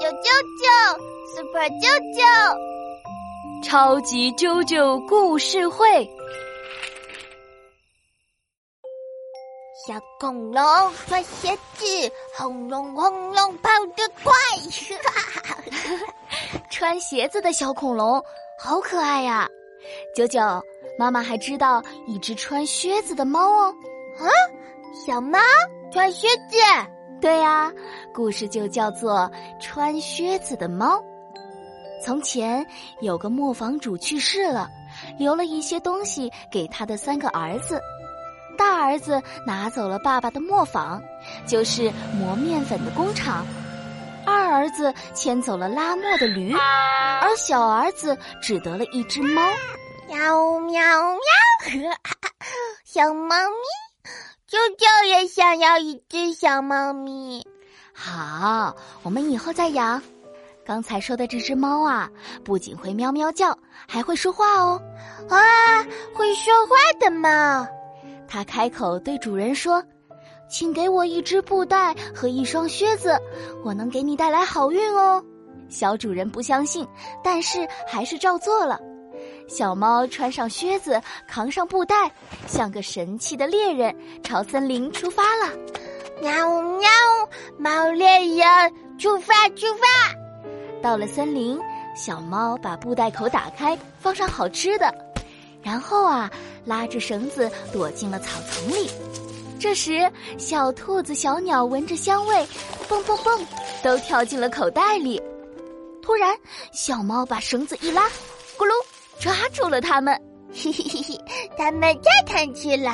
九九九，Super 九九，超级啾啾故事会。小恐龙穿鞋子，轰隆轰隆跑得快。穿鞋子的小恐龙好可爱呀！九九，妈妈还知道一只穿靴子的猫哦。啊，小猫穿靴子？对呀，故事就叫做《穿靴子的猫》。从前有个磨坊主去世了，留了一些东西给他的三个儿子。大儿子拿走了爸爸的磨坊，就是磨面粉的工厂；二儿子牵走了拉磨的驴，而小儿子只得了一只猫。喵喵喵！小猫咪，舅舅也想要一只小猫咪。好，我们以后再养。刚才说的这只猫啊，不仅会喵喵叫，还会说话哦。啊，会说话的猫。它开口对主人说：“请给我一只布袋和一双靴子，我能给你带来好运哦。”小主人不相信，但是还是照做了。小猫穿上靴子，扛上布袋，像个神气的猎人，朝森林出发了。喵喵，猫猎人出发出发！到了森林，小猫把布袋口打开，放上好吃的，然后啊，拉着绳子躲进了草丛里。这时，小兔子、小鸟闻着香味，蹦蹦蹦，都跳进了口袋里。突然，小猫把绳子一拉，咕噜。抓住了他们，嘿嘿嘿嘿，他们太贪吃了。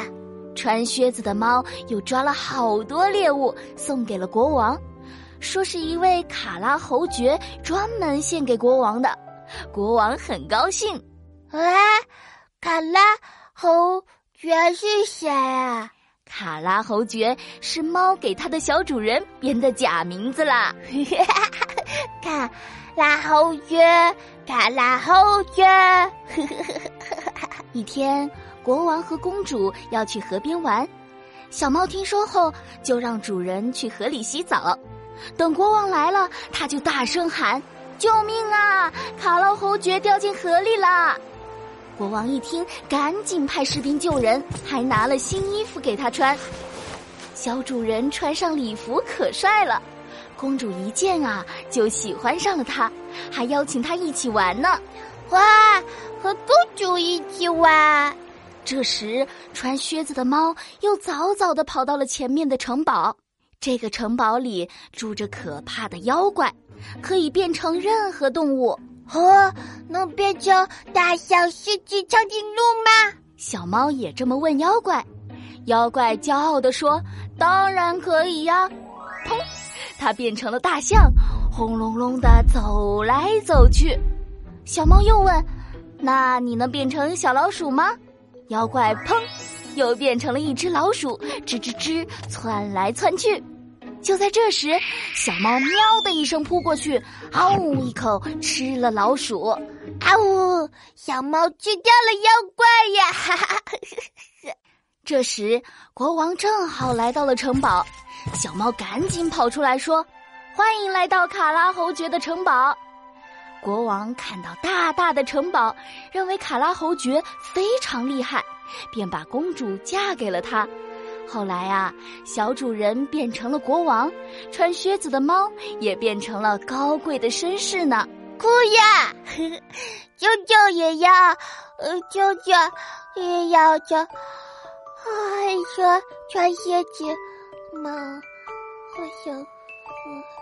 穿靴子的猫又抓了好多猎物，送给了国王，说是一位卡拉侯爵专门献给国王的。国王很高兴。啊，卡拉侯爵是谁啊？卡拉侯爵是猫给他的小主人编的假名字啦。卡拉侯爵。卡拉侯爵。一天，国王和公主要去河边玩，小猫听说后就让主人去河里洗澡。等国王来了，他就大声喊：“救命啊！卡拉侯爵掉进河里了！”国王一听，赶紧派士兵救人，还拿了新衣服给他穿。小主人穿上礼服可帅了。公主一见啊，就喜欢上了他，还邀请他一起玩呢。哇，和公主一起玩！这时，穿靴子的猫又早早的跑到了前面的城堡。这个城堡里住着可怕的妖怪，可以变成任何动物。哦，能变成大象、狮子、长颈鹿吗？小猫也这么问妖怪。妖怪骄傲地说：“当然可以呀！”砰。它变成了大象，轰隆隆的走来走去。小猫又问：“那你能变成小老鼠吗？”妖怪砰，又变成了一只老鼠，吱吱吱窜来窜去。就在这时，小猫喵的一声扑过去，嗷呜一口吃了老鼠。啊呜！小猫吃掉了妖怪呀！哈哈。这时，国王正好来到了城堡。小猫赶紧跑出来说：“欢迎来到卡拉侯爵的城堡。”国王看到大大的城堡，认为卡拉侯爵非常厉害，便把公主嫁给了他。后来啊，小主人变成了国王，穿靴子的猫也变成了高贵的绅士呢。哭呀！舅舅也要，呃，舅舅也要穿，哎，呀穿靴子。妈，我想，我。